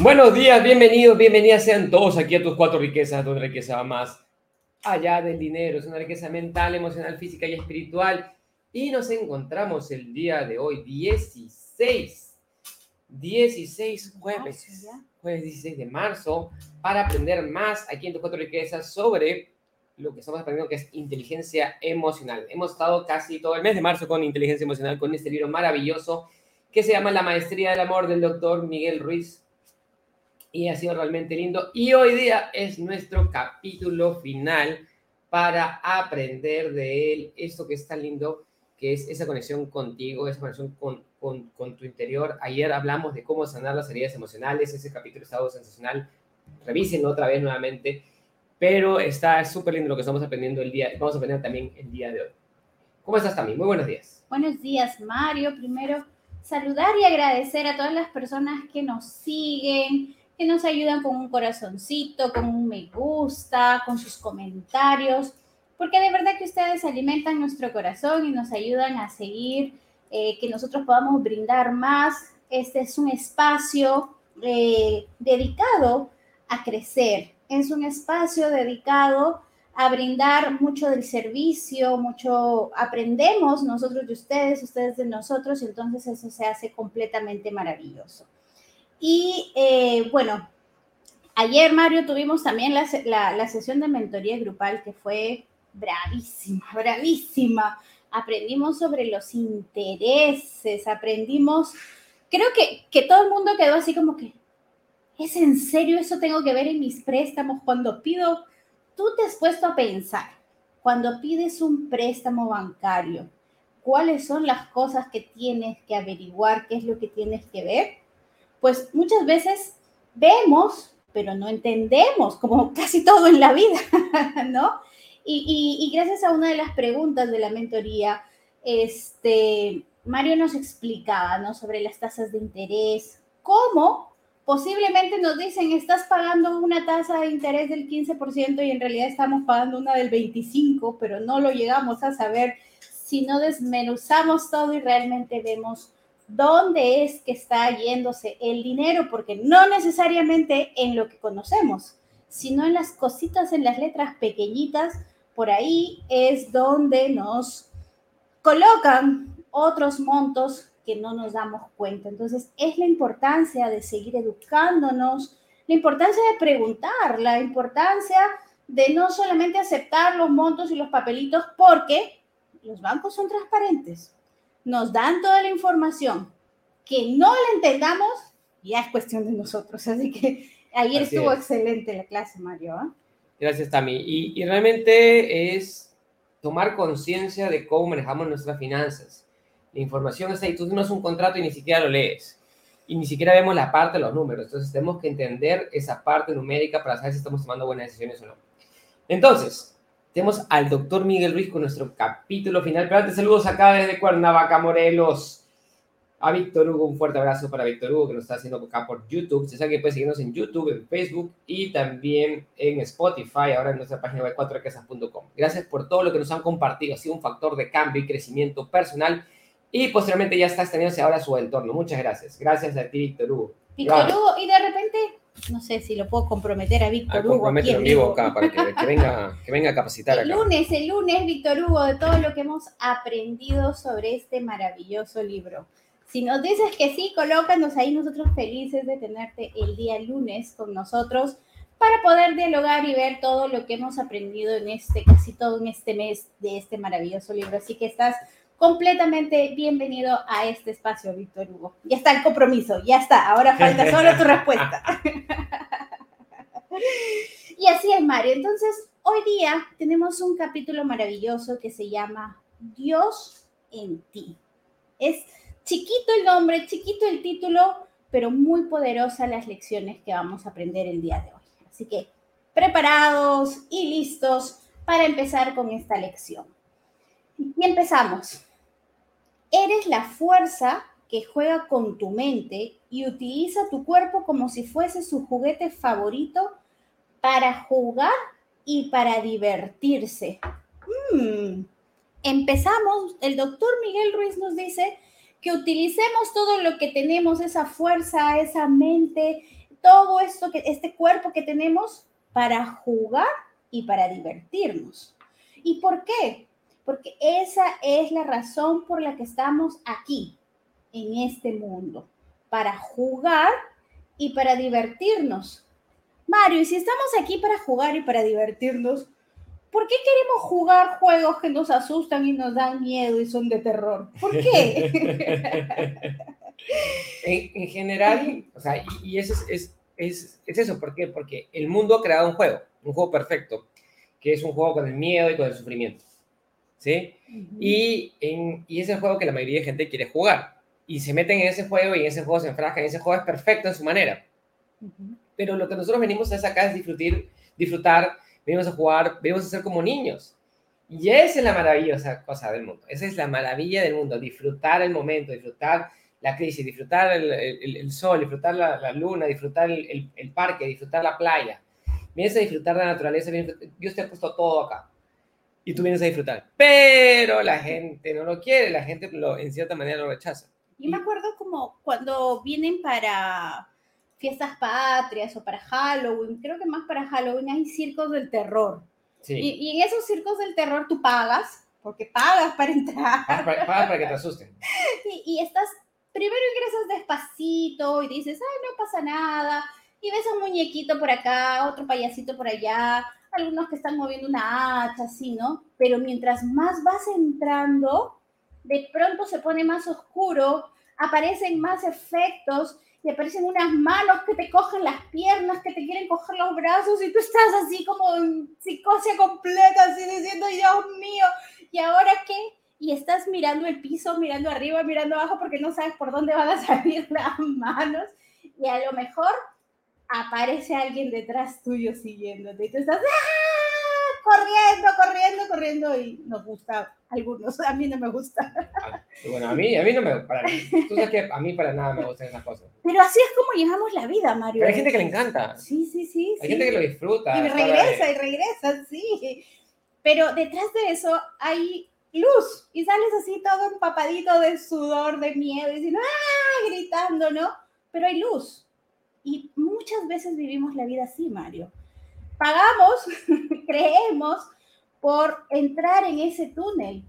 Buenos días, bienvenidos, bienvenidas sean todos aquí a tus cuatro riquezas, donde riqueza va más allá del dinero, es una riqueza mental, emocional, física y espiritual. Y nos encontramos el día de hoy, 16, 16 jueves, jueves 16 de marzo, para aprender más aquí en tus cuatro riquezas sobre lo que estamos aprendiendo que es inteligencia emocional. Hemos estado casi todo el mes de marzo con inteligencia emocional, con este libro maravilloso que se llama La Maestría del Amor del doctor Miguel Ruiz y ha sido realmente lindo. Y hoy día es nuestro capítulo final para aprender de él esto que es tan lindo, que es esa conexión contigo, esa conexión con, con, tu interior. Ayer hablamos de cómo sanar las heridas emocionales, ese capítulo estado sensacional. Revísenlo otra vez nuevamente, pero está súper lindo lo que estamos aprendiendo el día, vamos a aprender también el día de hoy. ¿Cómo estás, también Muy buenos días. Buenos días, Mario. Primero, saludar y agradecer a todas las personas que nos siguen, que nos ayudan con un corazoncito, con un me gusta, con sus comentarios, porque de verdad que ustedes alimentan nuestro corazón y nos ayudan a seguir, eh, que nosotros podamos brindar más. Este es un espacio eh, dedicado a crecer, es un espacio dedicado a brindar mucho del servicio, mucho aprendemos nosotros de ustedes, ustedes de nosotros, entonces eso se hace completamente maravilloso. Y eh, bueno, ayer, Mario, tuvimos también la, la, sesión de mentoría grupal que fue bravísima, bravísima. Aprendimos sobre los intereses, aprendimos, creo que, que todo el mundo quedó así como que, ¿es en serio eso tengo que ver en mis préstamos? Cuando pido, tú te has puesto a pensar, cuando pides un préstamo bancario, ¿cuáles son las cosas que tienes que averiguar? ¿Qué es lo que tienes que ver? Pues muchas veces vemos, pero no entendemos, como casi todo en la vida, ¿no? Y, gracias a una de las preguntas de la mentoría, este, Mario nos explicaba, ¿no? Sobre las tasas de interés, cómo posiblemente nos dicen, estás pagando una tasa de interés del 15% y en realidad estamos pagando una del 25%, pero no lo llegamos a saber si no desmenuzamos todo y realmente vemos dónde es que está yéndose el dinero, porque no necesariamente en lo que conocemos, sino en las cositas, en las letras pequeñitas, por ahí es donde nos colocan otros montos que no nos damos cuenta. Entonces, es la importancia de seguir educándonos, la importancia de preguntar, la importancia de no solamente aceptar los montos y los papelitos porque los bancos son transparentes nos dan toda la información, que no la entendamos, ya es cuestión de nosotros. Así que ayer estuvo excelente la clase, Mario. ¿ah? Gracias, Tami. Y, y realmente es tomar conciencia de cómo manejamos nuestras finanzas. La información está ahí, tú no es un contrato y ni siquiera lo lees. Y ni siquiera vemos la parte de los números. Entonces tenemos que entender esa parte numérica para saber si estamos tomando buenas decisiones o no. Entonces, tenemos al doctor Miguel Ruiz con nuestro capítulo final. Pero antes, saludos acá desde Cuernavaca, Morelos. A Víctor Hugo, un fuerte abrazo para Víctor Hugo que nos está haciendo acá por YouTube. Se sabe que puede seguirnos en YouTube, en Facebook y también en Spotify, ahora en nuestra página web 4 Gracias por todo lo que nos han compartido. Ha sido un factor de cambio y crecimiento personal. Y posteriormente ya está extendiéndose ahora su entorno. Muchas gracias. Gracias a ti, Víctor Hugo. Víctor Hugo, y de repente no sé si lo puedo comprometer a Víctor ah, Hugo. Aquí en vivo acá para que, venga, que venga a capacitar el lunes, el lunes, Víctor Hugo, de todo lo que hemos aprendido sobre este maravilloso libro. Si nos dices que sí, colócanos ahí nosotros felices de tenerte el día lunes con nosotros para poder dialogar y ver todo lo que hemos aprendido en este, casi todo en este mes de este maravilloso libro. Así que estás completamente bienvenido a este espacio, Víctor Hugo. Ya está el compromiso, ya está. Ahora falta solo tu respuesta. y así es, Mario. Entonces, hoy día tenemos un capítulo maravilloso que se llama Dios en ti. Es chiquito el nombre, chiquito el título, pero muy poderosa las lecciones que vamos a aprender el día de hoy. Así que preparados y listos para empezar con esta lección. Y empezamos. Eres la fuerza que juega con tu mente y utiliza tu cuerpo como si fuese su juguete favorito para jugar y para divertirse. Mm. Empezamos, el doctor Miguel Ruiz nos dice que utilicemos todo lo que tenemos, esa fuerza, esa mente, todo esto, que, este cuerpo que tenemos para jugar y para divertirnos. ¿Y por qué? Porque esa es la razón por la que estamos aquí, en este mundo, para jugar y para divertirnos. Mario, y si estamos aquí para jugar y para divertirnos, ¿por qué queremos jugar juegos que nos asustan y nos dan miedo y son de terror? ¿Por qué? en, general, o sea, y, eso es, es, es, eso, ¿por qué? Porque el mundo ha creado un juego, un juego perfecto, que es un juego con el miedo y con el sufrimiento, ¿sí? y, en, y es el juego que la mayoría de gente quiere jugar, y se meten en ese juego y en ese juego se enfrascan, ese juego es perfecto en su manera. Pero lo que nosotros venimos a acá es disfrutar, disfrutar, venimos a jugar, venimos a ser como niños. Y esa es la maravillosa cosa del mundo, esa es la maravilla del mundo, disfrutar el momento, disfrutar la crisis, disfrutar el, sol, disfrutar la, luna, disfrutar el, parque, disfrutar la playa. Vienes a disfrutar la naturaleza, Dios te ha puesto todo acá. Y tú vienes a disfrutar. Pero la gente no lo quiere, la gente lo, en cierta manera lo rechaza. Yo me acuerdo como cuando vienen para fiestas patrias o para Halloween, creo que más para Halloween hay circos del terror. Sí. Y, en esos circos del terror tú pagas, porque pagas para entrar. Pagas para, que te asusten. y, y, estás primero ingresas despacito y dices, ay, no pasa nada, y ves un muñequito por acá, otro payasito por allá, algunos que están moviendo una hacha, así, ¿no? Pero mientras más vas entrando, de pronto se pone más oscuro, aparecen más efectos y aparecen unas manos que te cogen las piernas, que te quieren coger los brazos y tú estás así como en psicosia completa, así diciendo, Dios mío, ¿y ahora qué? y estás mirando el piso, mirando arriba, mirando abajo porque no sabes por dónde van a salir las manos y a lo mejor aparece alguien detrás tuyo siguiéndote y tú estás ¡ah! corriendo, corriendo, corriendo y nos gusta algunos, a mí no me gusta. Ah, bueno, a mí, a mí no me, para, tú sabes que a mí para nada me gustan esas cosas. Pero así es como llevamos la vida, Mario. Pero hay gente que le encanta. Sí, sí, sí. Hay gente que lo disfruta. Y regresa, y regresa, sí. Pero detrás de eso hay luz y sales así todo empapadito de sudor, de miedo y diciendo, ¡ah! gritando, ¿no? Pero hay luz. Y muchas veces vivimos la vida así, Mario. Pagamos, creemos, por entrar en ese túnel,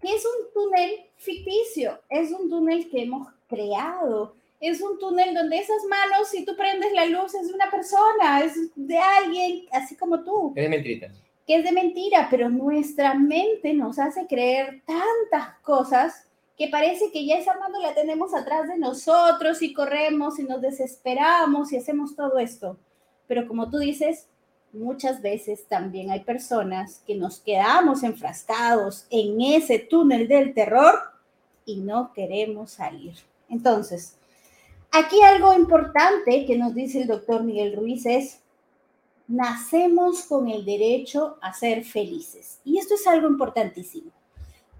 que es un túnel ficticio, es un túnel que hemos creado, es un túnel donde esas manos, si tú prendes la luz, es de una persona, es de alguien, así como tú. Es de mentirita que es de mentira, pero nuestra mente nos hace creer tantas cosas que parece que ya esa mano la tenemos atrás de nosotros y corremos y nos desesperamos y hacemos todo esto. Pero como tú dices, muchas veces también hay personas que nos quedamos enfrascados en ese túnel del terror y no queremos salir. Entonces, aquí algo importante que nos dice el doctor Miguel Ruiz es, nacemos con el derecho a ser felices. Y esto es algo importantísimo.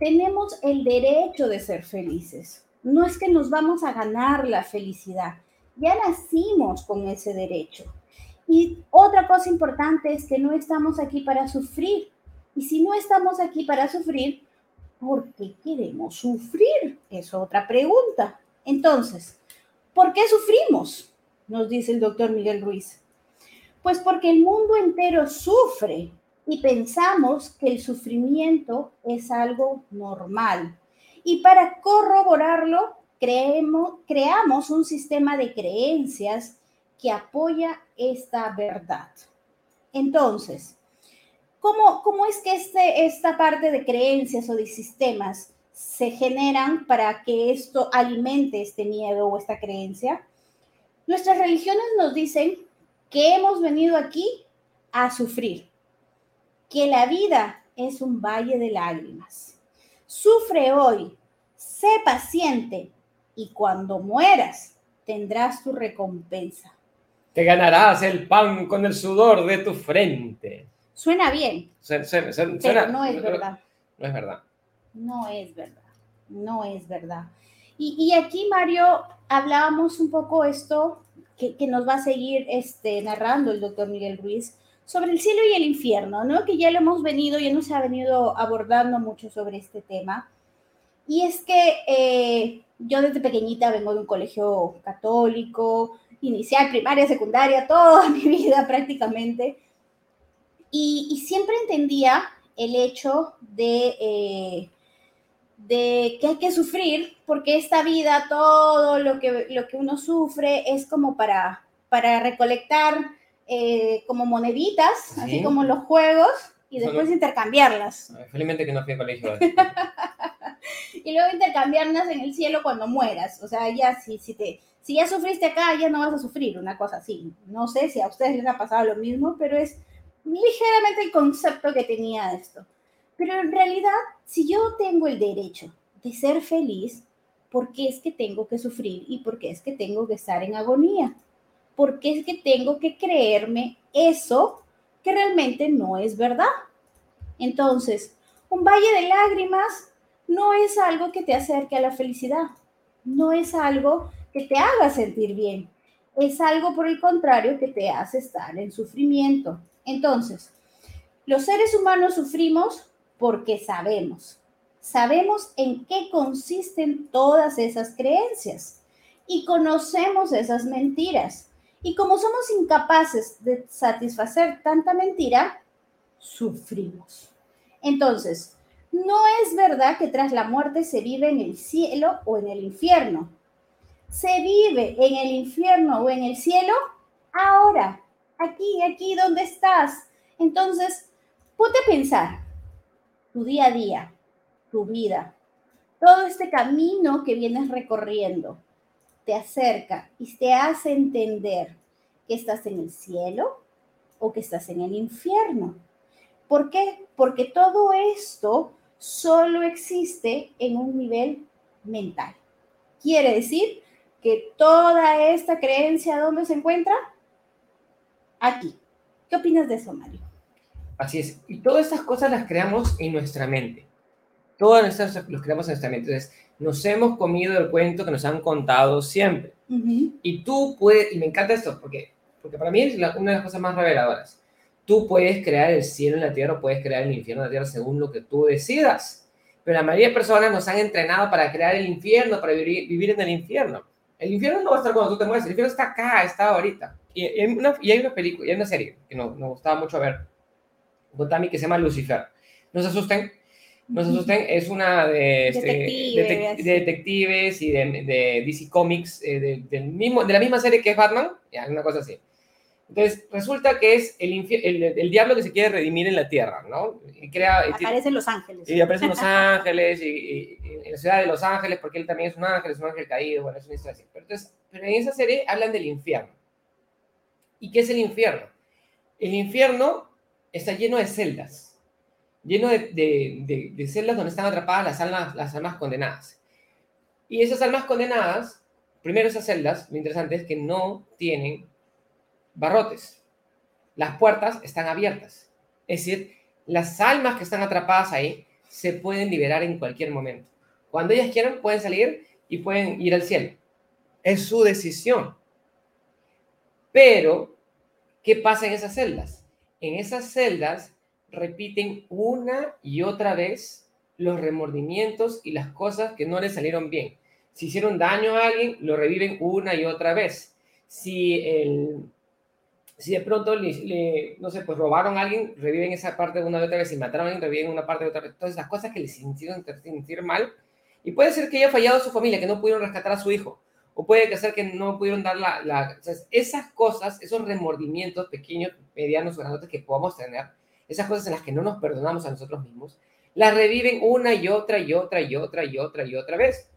Tenemos el derecho de ser felices. No es que nos vamos a ganar la felicidad. Ya nacimos con ese derecho. Y otra cosa importante es que no estamos aquí para sufrir. Y si no estamos aquí para sufrir, ¿por qué queremos sufrir? Es otra pregunta. Entonces, ¿por qué sufrimos? Nos dice el doctor Miguel Ruiz. Pues porque el mundo entero sufre y pensamos que el sufrimiento es algo normal. Y para corroborarlo, creemos, creamos un sistema de creencias que apoya esta verdad. Entonces, ¿cómo, cómo es que este, esta parte de creencias o de sistemas se generan para que esto alimente este miedo o esta creencia? Nuestras religiones nos dicen que hemos venido aquí a sufrir, que la vida es un valle de lágrimas. Sufre hoy, sé paciente y cuando mueras tendrás tu recompensa. Te ganarás el pan con el sudor de tu frente. Suena bien. pero no es verdad. No es verdad. No es verdad. No es verdad. Y, y aquí, Mario, hablábamos un poco esto que, nos va a seguir este, narrando el doctor Miguel Ruiz sobre el cielo y el infierno, ¿no? Que ya lo hemos venido, ya nos ha venido abordando mucho sobre este tema. Y es que eh, yo desde pequeñita vengo de un colegio católico, inicial, primaria, secundaria, toda mi vida prácticamente. Y, siempre entendía el hecho de, eh, de que hay que sufrir, porque esta vida, todo lo que, lo que uno sufre es como para, para recolectar eh, como moneditas, así como los juegos, y después intercambiarlas. Felizmente que no fui a colegio. y luego intercambiarlas en el cielo cuando mueras. O sea, ya si, si, te, si ya sufriste acá, ya no vas a sufrir, una cosa así. No sé si a ustedes les ha pasado lo mismo, pero es ligeramente el concepto que tenía de esto. Pero en realidad, si yo tengo el derecho de ser feliz, ¿por qué es que tengo que sufrir y por qué es que tengo que estar en agonía? ¿Por qué es que tengo que creerme eso que realmente no es verdad? Entonces, un valle de lágrimas no es algo que te acerque a la felicidad, no es algo que te haga sentir bien, es algo por el contrario que te hace estar en sufrimiento. Entonces, los seres humanos sufrimos porque sabemos, sabemos en qué consisten todas esas creencias y conocemos esas mentiras. Y como somos incapaces de satisfacer tanta mentira, sufrimos. Entonces, no es verdad que tras la muerte se vive en el cielo o en el infierno. Se vive en el infierno o en el cielo ahora, aquí, aquí donde estás. Entonces, ponte a pensar tu día a día, tu vida, todo este camino que vienes recorriendo te acerca y te hace entender que estás en el cielo o que estás en el infierno. ¿Por qué? Porque todo esto solo existe en un nivel mental. Quiere decir que toda esta creencia, ¿dónde se encuentra? Aquí. ¿Qué opinas de eso, Mario? Así es. Y todas estas cosas las creamos en nuestra mente. Estas las creamos en nuestra mente. Entonces, nos hemos comido el cuento que nos han contado siempre. Y tú puedes, y me encanta esto, porque, porque para mí es una de las cosas más reveladoras. Tú puedes crear el cielo en la tierra o puedes crear el infierno en la tierra según lo que tú decidas. Pero la mayoría de personas nos han entrenado para crear el infierno, para vivir, vivir en el infierno. El infierno no va a estar cuando tú te mueres, el infierno está acá, está ahorita. Y, hay una, y hay una película, y hay una serie que nos, nos gustaba mucho ver, con Tammy, que se llama Lucifer. No se asusten, no se asusten, es una de, este, de detectives y de, de, DC Comics, eh, de, del mismo, de la misma serie que es Batman, ya, una cosa así. Entonces, resulta que es el, el, el, diablo que se quiere redimir en la tierra, ¿no? Y crea, aparece en Los Ángeles. Y aparece en Los Ángeles, y, y, en la ciudad de Los Ángeles, porque él también es un ángel, es un ángel caído, bueno, es una historia así. Pero, entonces, pero en esa serie hablan del infierno. ¿Y qué es el infierno? El infierno está lleno de celdas, lleno de, celdas donde están atrapadas las almas condenadas. Y esas almas condenadas, primero esas celdas, lo interesante es que no tienen barrotes. Las puertas están abiertas. Es decir, las almas que están atrapadas ahí se pueden liberar en cualquier momento. Cuando ellas quieran, pueden salir y pueden ir al cielo. Es su decisión. Pero, ¿qué pasa en esas celdas? En esas celdas repiten una y otra vez los remordimientos y las cosas que no les salieron bien. Si hicieron daño a alguien, lo reviven una y otra vez. Si, el, si de pronto, le, no sé, pues robaron a alguien, reviven esa parte una y otra vez. Si mataron a alguien, reviven una parte de otra vez. Entonces, las cosas que les hicieron sentir mal. Y puede ser que haya fallado a su familia, que no pudieron rescatar a su hijo o puede ser que no pudieron dar la esas cosas, esos remordimientos pequeños, medianos o grandes que podamos tener, esas cosas en las que no nos perdonamos a nosotros mismos, las reviven una y otra y otra y otra y otra y otra vez.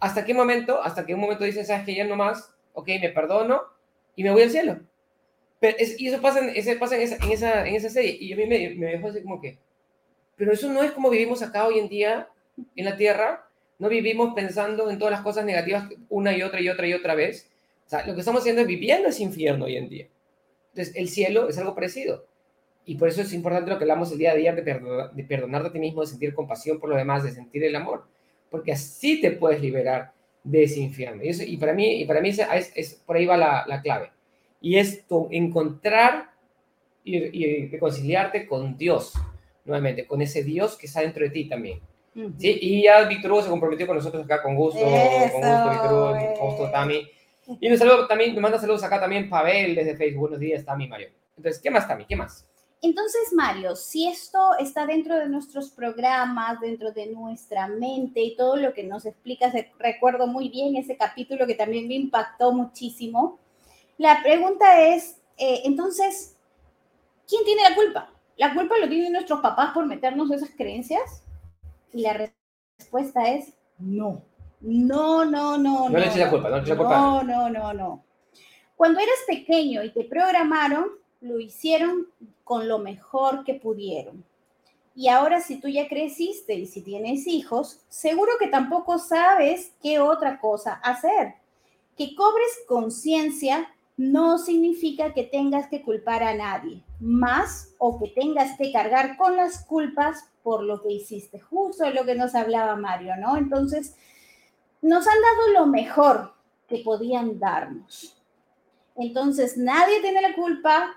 ¿Hasta qué momento? Hasta que un momento dicen, sabes que ya no más, ok, me perdono y me voy al cielo. Pero y eso pasa, en, en, esa, en, esa, en esa serie. Y a mí me, me dejó así como que, pero eso no es como vivimos acá hoy en día en la tierra, no vivimos pensando en todas las cosas negativas una y otra y otra y otra vez. O sea, lo que estamos haciendo es viviendo ese infierno hoy en día. Entonces, el cielo es algo parecido. Y por eso es importante lo que hablamos el día de ayer de, perdonar, de perdonarte a ti mismo, de sentir compasión por los demás, de sentir el amor. Porque así te puedes liberar de ese infierno. Y, eso, y para mí, y para mí es, es, por ahí va la, la clave. Y es tu, encontrar y, y reconciliarte con Dios, nuevamente, con ese Dios que está dentro de ti también. Sí, y ya Víctor Hugo se comprometió con nosotros acá, con gusto, con gusto, Víctor Hugo, con gusto, Tami. Y nos, saludo también, nos manda saludos acá también Pavel desde Facebook. Buenos días, Tami Mario. Entonces, ¿qué más, Tami? ¿Qué más? Entonces, Mario, si esto está dentro de nuestros programas, dentro de nuestra mente y todo lo que nos explicas, recuerdo muy bien ese capítulo que también me impactó muchísimo. La pregunta es, eh, entonces, ¿quién tiene la culpa? ¿La culpa lo tienen nuestros papás por meternos esas creencias? Y la respuesta es no. No, no, no. No, le eches la culpa, no le eches la culpa. No, no, no, no. Cuando eras pequeño y te programaron, lo hicieron con lo mejor que pudieron. Y ahora si tú ya creciste y si tienes hijos, seguro que tampoco sabes qué otra cosa hacer. Que cobres conciencia no significa que tengas que culpar a nadie, más o que tengas que cargar con las culpas por lo que hiciste, justo de lo que nos hablaba Mario, ¿no? Entonces, nos han dado lo mejor que podían darnos. Entonces, nadie tiene la culpa,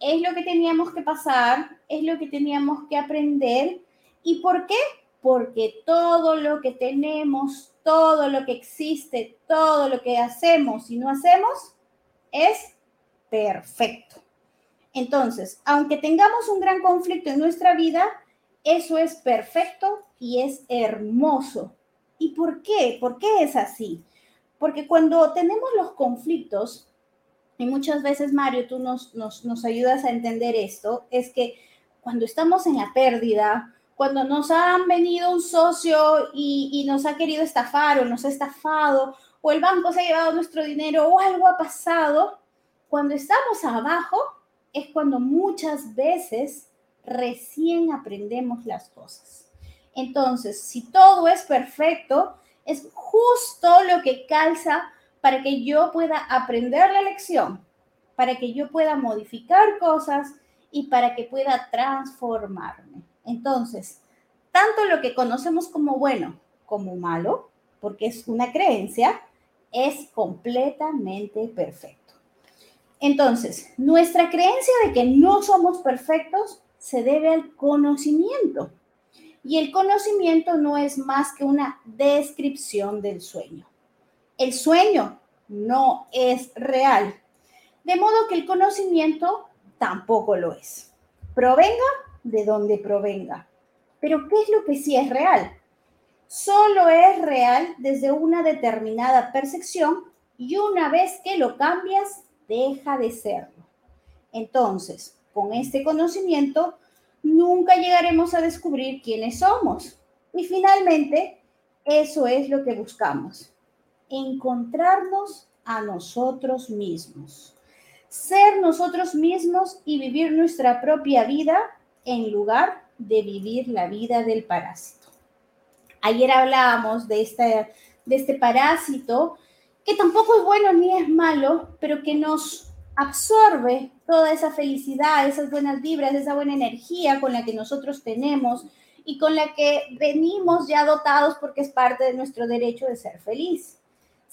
es lo que teníamos que pasar, es lo que teníamos que aprender. ¿Y por qué? Porque todo lo que tenemos, todo lo que existe, todo lo que hacemos y no hacemos es perfecto. Entonces, aunque tengamos un gran conflicto en nuestra vida, eso es perfecto y es hermoso. ¿Y por qué? ¿Por qué es así? Porque cuando tenemos los conflictos, y muchas veces, Mario, tú nos, nos, ayudas a entender esto, es que cuando estamos en la pérdida, cuando nos han venido un socio y, y, nos ha querido estafar o nos ha estafado, o el banco se ha llevado nuestro dinero o algo ha pasado, cuando estamos abajo es cuando muchas veces recién aprendemos las cosas. Entonces, si todo es perfecto, es justo lo que calza para que yo pueda aprender la lección, para que yo pueda modificar cosas y para que pueda transformarme. Entonces, tanto lo que conocemos como bueno como malo, porque es una creencia, es completamente perfecto. Entonces, nuestra creencia de que no somos perfectos se debe al conocimiento. Y el conocimiento no es más que una descripción del sueño. El sueño no es real. De modo que el conocimiento tampoco lo es. Provenga de donde provenga. Pero ¿qué es lo que sí es real? Solo es real desde una determinada percepción y una vez que lo cambias, deja de serlo. Entonces, con este conocimiento, nunca llegaremos a descubrir quiénes somos. Y finalmente, eso es lo que buscamos encontrarnos a nosotros mismos, ser nosotros mismos y vivir nuestra propia vida en lugar de vivir la vida del parásito. Ayer hablábamos de este, de este parásito que tampoco es bueno ni es malo, pero que nos absorbe toda esa felicidad, esas buenas vibras, esa buena energía con la que nosotros tenemos y con la que venimos ya dotados porque es parte de nuestro derecho de ser feliz.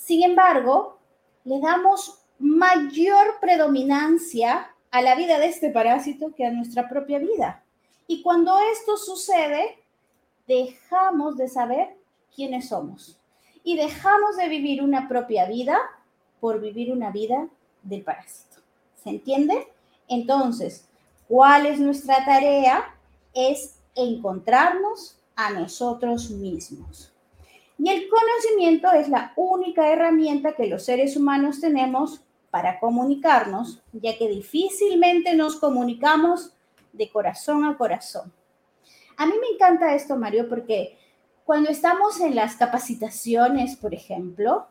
Sin embargo, le damos mayor predominancia a la vida de este parásito que a nuestra propia vida. Y cuando esto sucede, dejamos de saber quiénes somos y dejamos de vivir una propia vida por vivir una vida del parásito. ¿Se entiende? Entonces, ¿cuál es nuestra tarea? Es encontrarnos a nosotros mismos. Y el conocimiento es la única herramienta que los seres humanos tenemos para comunicarnos, ya que difícilmente nos comunicamos de corazón a corazón. A mí me encanta esto, Mario, porque cuando estamos en las capacitaciones, por ejemplo,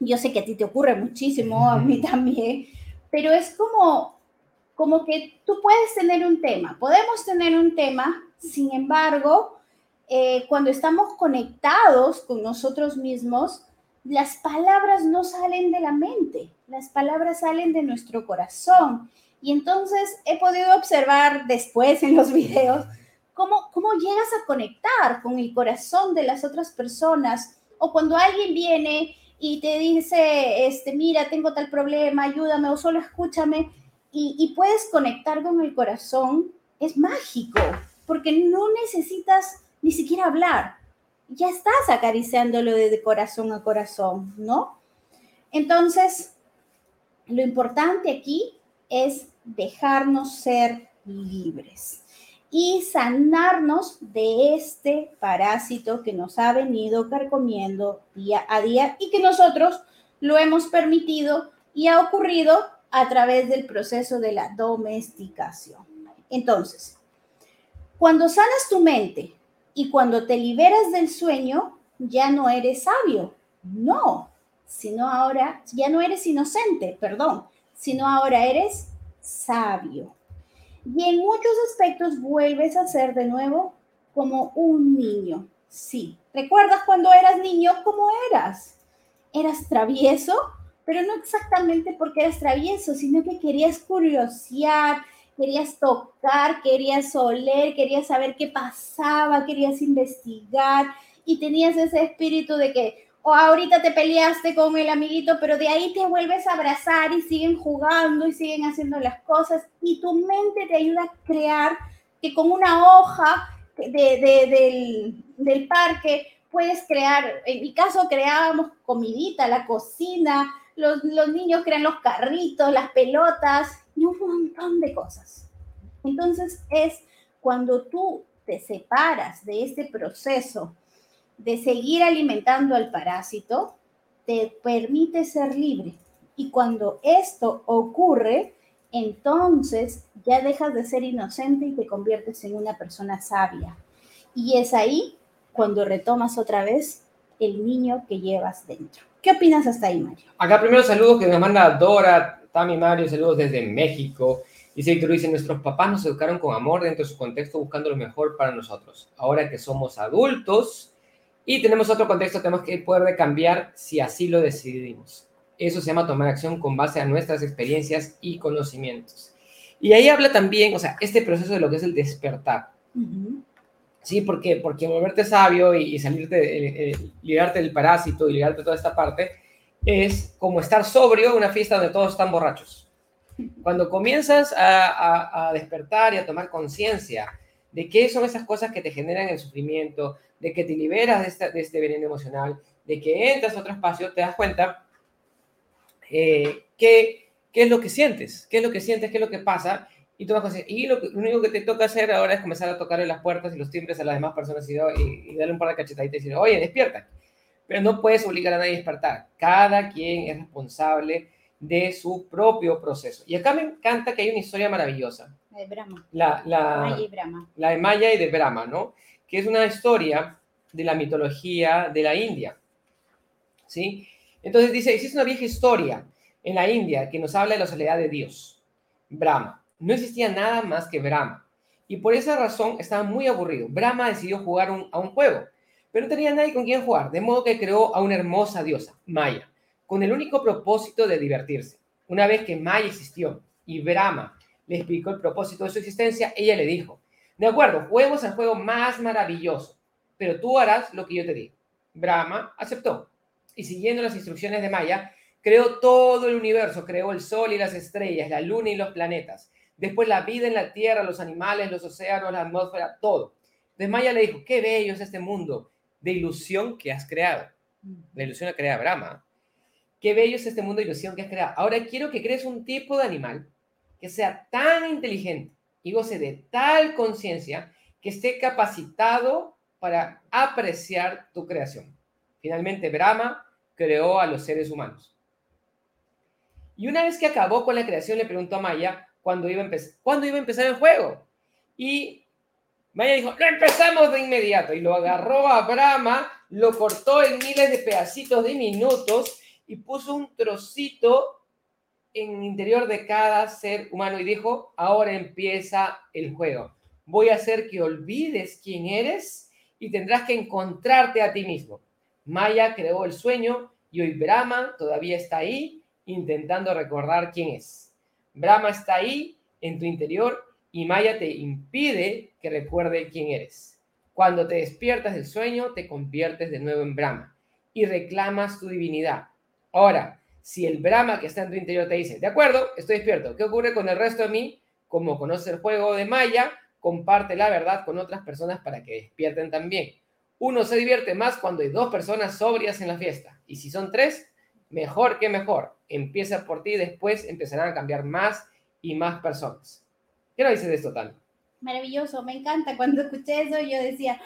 yo sé que a ti te ocurre muchísimo, a mí también, pero es como, como que tú puedes tener un tema, podemos tener un tema, sin embargo, eh, cuando estamos conectados con nosotros mismos, las palabras no salen de la mente, las palabras salen de nuestro corazón. Y entonces he podido observar después en los videos cómo, cómo llegas a conectar con el corazón de las otras personas o cuando alguien viene y te dice, este, mira, tengo tal problema, ayúdame o solo escúchame y, y puedes conectar con el corazón, es mágico, porque no necesitas ni siquiera hablar. Ya estás acariciándolo de corazón a corazón, ¿no? Entonces, lo importante aquí es dejarnos ser libres y sanarnos de este parásito que nos ha venido carcomiendo día a día y que nosotros lo hemos permitido y ha ocurrido a través del proceso de la domesticación. Entonces, cuando sanas tu mente y cuando te liberas del sueño, ya no eres sabio, no, sino ahora, ya no eres inocente, perdón, sino ahora eres sabio. Y en muchos aspectos vuelves a ser de nuevo como un niño. Sí, ¿recuerdas cuando eras niño cómo eras? Eras travieso, pero no exactamente porque eras travieso, sino que querías curiosear, querías tocar, querías oler, querías saber qué pasaba, querías investigar y tenías ese espíritu de que o ahorita te peleaste con el amiguito, pero de ahí te vuelves a abrazar y siguen jugando y siguen haciendo las cosas y tu mente te ayuda a crear que con una hoja del, del parque puedes crear, en mi caso creábamos comidita, la cocina, los, los niños crean los carritos, las pelotas y un montón de cosas. Entonces es cuando tú te separas de este proceso de seguir alimentando al parásito, te permite ser libre. Y cuando esto ocurre, entonces ya dejas de ser inocente y te conviertes en una persona sabia. Y es ahí cuando retomas otra vez el niño que llevas dentro. ¿Qué opinas hasta ahí, Mario? Acá primero saludos que me manda Dora, Tami Mario, saludos desde México. Dice Víctor dice, nuestros papás nos educaron con amor dentro de su contexto buscando lo mejor para nosotros. Ahora que somos adultos, y tenemos otro contexto, tenemos que poder cambiar si así lo decidimos. Eso se llama tomar acción con base a nuestras experiencias y conocimientos. Y ahí habla también, o sea, este proceso de lo que es el despertar. Sí, porque, porque volverte sabio y, salirte, eh, eh, liberarte del parásito y liberarte de toda esta parte, es como estar sobrio en una fiesta donde todos están borrachos. Cuando comienzas a, a despertar y a tomar conciencia de qué son esas cosas que te generan el sufrimiento, de que te liberas de, este veneno emocional, de que entras a otro espacio, te das cuenta eh, qué, qué es lo que sientes, qué es lo que sientes, qué es lo que pasa, y vas a y lo, lo, único que te toca hacer ahora es comenzar a tocarle las puertas y los timbres a las demás personas y, y, darle un par de cachetaditas y decir, oye, despierta. Pero no puedes obligar a nadie a despertar. Cada quien es responsable de su propio proceso. Y acá me encanta que hay una historia maravillosa. La de Brahma. La, la, Maya y Brahma. La de Maya y de Brahma, ¿no? que es una historia de la mitología de la India. ¿Sí? Entonces dice, existe una vieja historia en la India que nos habla de la soledad de Dios, Brahma. No existía nada más que Brahma. Y por esa razón estaba muy aburrido. Brahma decidió jugar a un juego, pero no tenía nadie con quien jugar, de modo que creó a una hermosa diosa, Maya, con el único propósito de divertirse. Una vez que Maya existió y Brahma le explicó el propósito de su existencia, ella le dijo, de acuerdo, juegos el juego más maravilloso, pero tú harás lo que yo te digo. Brahma aceptó y siguiendo las instrucciones de Maya, creó todo el universo, creó el sol y las estrellas, la luna y los planetas. Después la vida en la tierra, los animales, los océanos, la atmósfera, todo. Entonces Maya le dijo, qué bello es este mundo de ilusión que has creado. La ilusión la crea Brahma. Qué bello es este mundo de ilusión que has creado. Ahora quiero que crees un tipo de animal que sea tan inteligente y goce de tal conciencia que esté capacitado para apreciar tu creación. Finalmente, Brahma creó a los seres humanos. Y una vez que acabó con la creación, le preguntó a Maya cuándo iba a, ¿cuándo iba a empezar el juego. Y Maya dijo, lo empezamos de inmediato. Y lo agarró a Brahma, lo cortó en miles de pedacitos de minutos y puso un trocito en el interior de cada ser humano y dijo, ahora empieza el juego. Voy a hacer que olvides quién eres y tendrás que encontrarte a ti mismo. Maya creó el sueño y hoy Brahma todavía está ahí intentando recordar quién es. Brahma está ahí en tu interior y Maya te impide que recuerde quién eres. Cuando te despiertas del sueño, te conviertes de nuevo en Brahma y reclamas tu divinidad. Ahora, si el Brahma que está en tu interior te dice, de acuerdo, estoy despierto, ¿qué ocurre con el resto de mí? Como conoces el juego de Maya, comparte la verdad con otras personas para que despierten también. Uno se divierte más cuando hay dos personas sobrias en la fiesta. Y si son tres, mejor que mejor. Empieza por ti, después empezarán a cambiar más y más personas. ¿Qué nos dices de esto, Tan? Maravilloso, me encanta. Cuando escuché eso yo decía,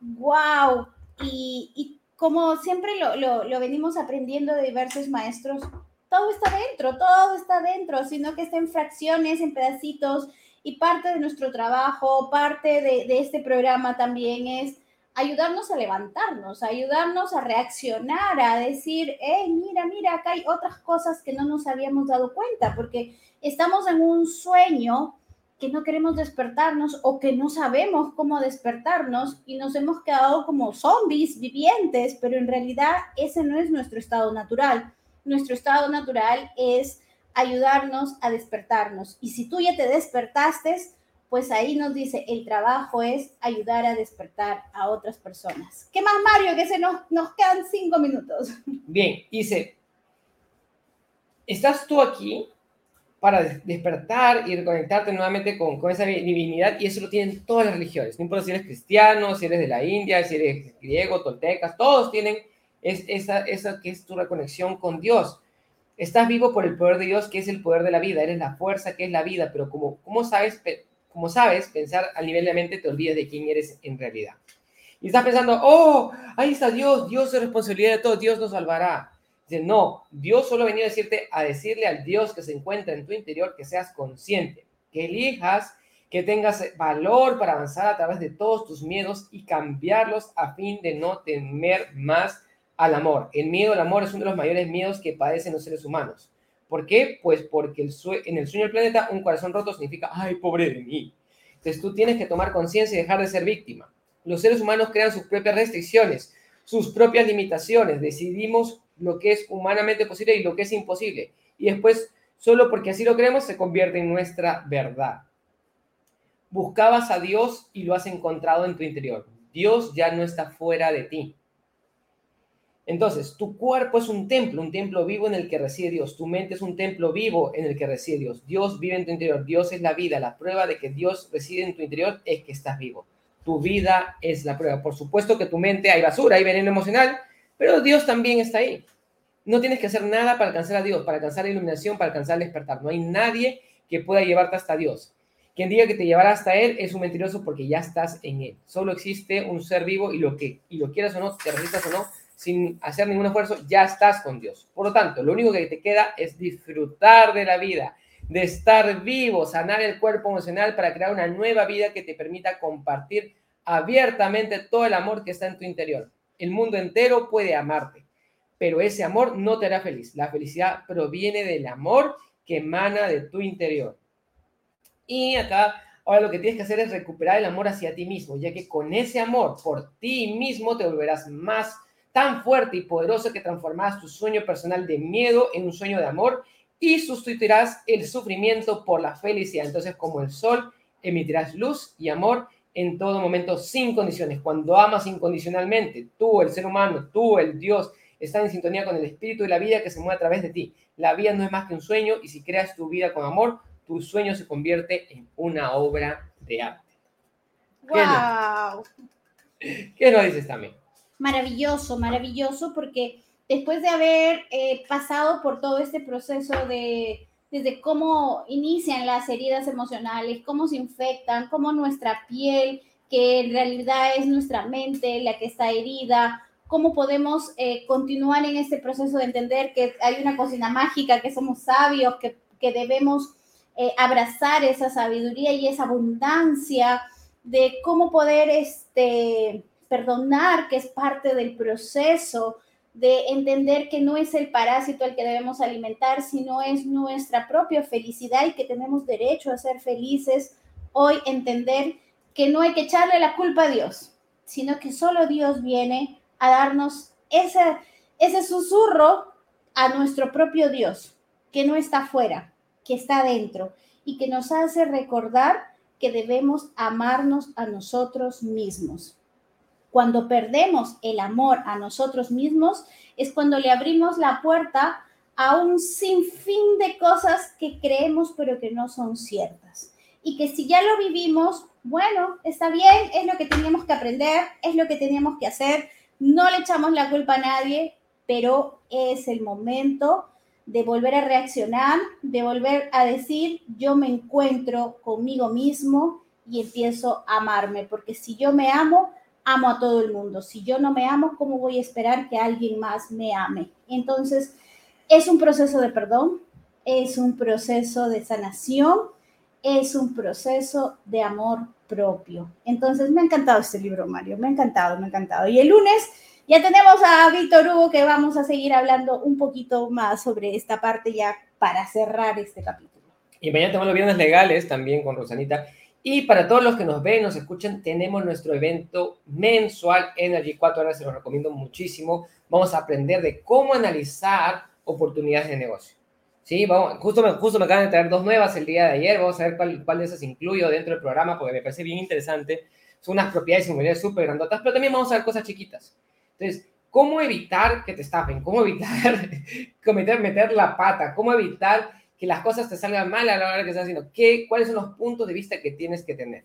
wow. Y, como siempre lo, lo, venimos aprendiendo de diversos maestros, todo está dentro, todo está dentro, sino que está en fracciones, en pedacitos. Y parte de nuestro trabajo, parte de, de este programa también es ayudarnos a levantarnos, ayudarnos a reaccionar, a decir, hey, mira, mira, acá hay otras cosas que no nos habíamos dado cuenta, porque estamos en un sueño que no queremos despertarnos o que no sabemos cómo despertarnos y nos hemos quedado como zombies vivientes, pero en realidad ese no es nuestro estado natural. Nuestro estado natural es ayudarnos a despertarnos. Y si tú ya te despertaste, pues ahí nos dice, el trabajo es ayudar a despertar a otras personas. ¿Qué más, Mario? Que se nos, nos quedan cinco minutos. Bien, dice, estás tú aquí para despertar y reconectarte nuevamente con, con, esa divinidad y eso lo tienen todas las religiones. No importa si eres cristiano, si eres de la India, si eres griego, toltecas, todos tienen es, esa, esa que es tu reconexión con Dios. Estás vivo por el poder de Dios, que es el poder de la vida, eres la fuerza que es la vida, pero como, ¿cómo sabes como sabes, pensar al nivel de la mente te olvidas de quién eres en realidad. Y estás pensando, oh, ahí está Dios, Dios es responsabilidad de todo, Dios nos salvará. Dice, no, Dios solo venía a decirte, a decirle al Dios que se encuentra en tu interior que seas consciente, que elijas, que tengas valor para avanzar a través de todos tus miedos y cambiarlos a fin de no temer más al amor. El miedo al amor es uno de los mayores miedos que padecen los seres humanos. ¿Por qué? Pues porque en el sueño del planeta un corazón roto significa, ay, pobre de mí. Entonces tú tienes que tomar conciencia y dejar de ser víctima. Los seres humanos crean sus propias restricciones, sus propias limitaciones. Decidimos lo que es humanamente posible y lo que es imposible. Y después, solo porque así lo creemos, se convierte en nuestra verdad. Buscabas a Dios y lo has encontrado en tu interior. Dios ya no está fuera de ti. Entonces, tu cuerpo es un templo, un templo vivo en el que reside Dios. Tu mente es un templo vivo en el que reside Dios. Dios vive en tu interior. Dios es la vida. La prueba de que Dios reside en tu interior es que estás vivo. Tu vida es la prueba. Por supuesto que tu mente hay basura, hay veneno emocional, pero Dios también está ahí. No tienes que hacer nada para alcanzar a Dios, para alcanzar la iluminación, para alcanzar el despertar. No hay nadie que pueda llevarte hasta Dios. Quien diga que te llevará hasta Él es un mentiroso porque ya estás en Él. Solo existe un ser vivo y lo que, y lo quieras o no, te resistas o no, sin hacer ningún esfuerzo, ya estás con Dios. Por lo tanto, lo único que te queda es disfrutar de la vida, de estar vivo, sanar el cuerpo emocional para crear una nueva vida que te permita compartir abiertamente todo el amor que está en tu interior. El mundo entero puede amarte, pero ese amor no te hará feliz. La felicidad proviene del amor que emana de tu interior. Y acá, ahora lo que tienes que hacer es recuperar el amor hacia ti mismo, ya que con ese amor por ti mismo te volverás más tan fuerte y poderoso que transformarás tu sueño personal de miedo en un sueño de amor y sustituirás el sufrimiento por la felicidad. Entonces, como el sol, emitirás luz y amor en todo momento sin condiciones. Cuando amas incondicionalmente, tú, el ser humano, tú, el Dios, están en sintonía con el espíritu y la vida que se mueve a través de ti. La vida no es más que un sueño y si creas tu vida con amor, tu sueño se convierte en una obra de arte. ¡Wow! ¿Qué nos dices también? maravilloso, maravilloso, porque después de haber eh, pasado por todo este proceso de desde cómo inician las heridas emocionales, cómo se infectan, cómo nuestra piel, que en realidad es nuestra mente la que está herida, cómo podemos eh, continuar en este proceso de entender que hay una cocina mágica, que somos sabios, que, que debemos eh, abrazar esa sabiduría y esa abundancia, de cómo poder este, perdonar, que es parte del proceso de entender que no es el parásito el que debemos alimentar, sino es nuestra propia felicidad y que tenemos derecho a ser felices. Hoy entender que no hay que echarle la culpa a Dios, sino que solo Dios viene a darnos ese, ese susurro a nuestro propio Dios, que no está afuera, que está dentro y que nos hace recordar que debemos amarnos a nosotros mismos. Cuando perdemos el amor a nosotros mismos es cuando le abrimos la puerta a un sinfín de cosas que creemos pero que no son ciertas. Y que si ya lo vivimos, bueno, está bien, es lo que teníamos que aprender, es lo que teníamos que hacer, no le echamos la culpa a nadie, pero es el momento de volver a reaccionar, de volver a decir, yo me encuentro conmigo mismo y empiezo a amarme, porque si yo me amo, amo a todo el mundo. Si yo no me amo, ¿cómo voy a esperar que alguien más me ame? Entonces, es un proceso de perdón, es un proceso de sanación, es un proceso de amor propio. Entonces, me ha encantado este libro, Mario, me ha encantado, me ha encantado. Y el lunes ya tenemos a Víctor Hugo que vamos a seguir hablando un poquito más sobre esta parte ya para cerrar este capítulo. Y mañana tenemos los viernes legales también con Rosanita. Y para todos los que nos ven, nos escuchan, tenemos nuestro evento mensual Energy 4 horas, se lo recomiendo muchísimo. Vamos a aprender de cómo analizar oportunidades de negocio. Sí, vamos, justo, me, justo me acaban de traer dos nuevas el día de ayer. Vamos a ver cuál, cuál de esas incluyo dentro del programa porque me parece bien interesante. Son unas propiedades inmobiliarias súper grandotas, pero también vamos a ver cosas chiquitas. Entonces, ¿cómo evitar que te estafen? ¿Cómo evitar cometer, meter la pata? ¿Cómo evitar que las cosas te salgan mal a la hora que estás haciendo? ¿Qué, ¿Cuáles son los puntos de vista que tienes que tener?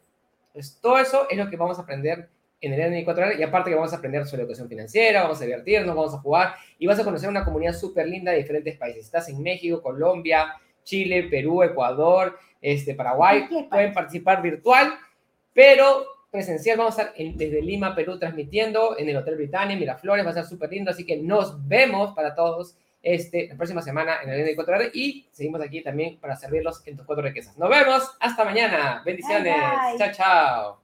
Pues todo eso es lo que vamos a aprender en el NI 4 y aparte que vamos a aprender sobre educación financiera, vamos a divertirnos, vamos a jugar y vas a conocer una comunidad súper linda de diferentes países. Estás en México, Colombia, Chile, Perú, Ecuador, este, Paraguay, pueden participar virtual, pero presencial. Vamos a estar desde Lima, Perú, transmitiendo en el Hotel Britannia, Miraflores. Va a ser súper lindo, así que nos vemos para todos este, la próxima semana en el de 4 horas y seguimos aquí también para servirlos en tus cuatro riquezas. Nos vemos, hasta mañana. Bendiciones. Chao, chao.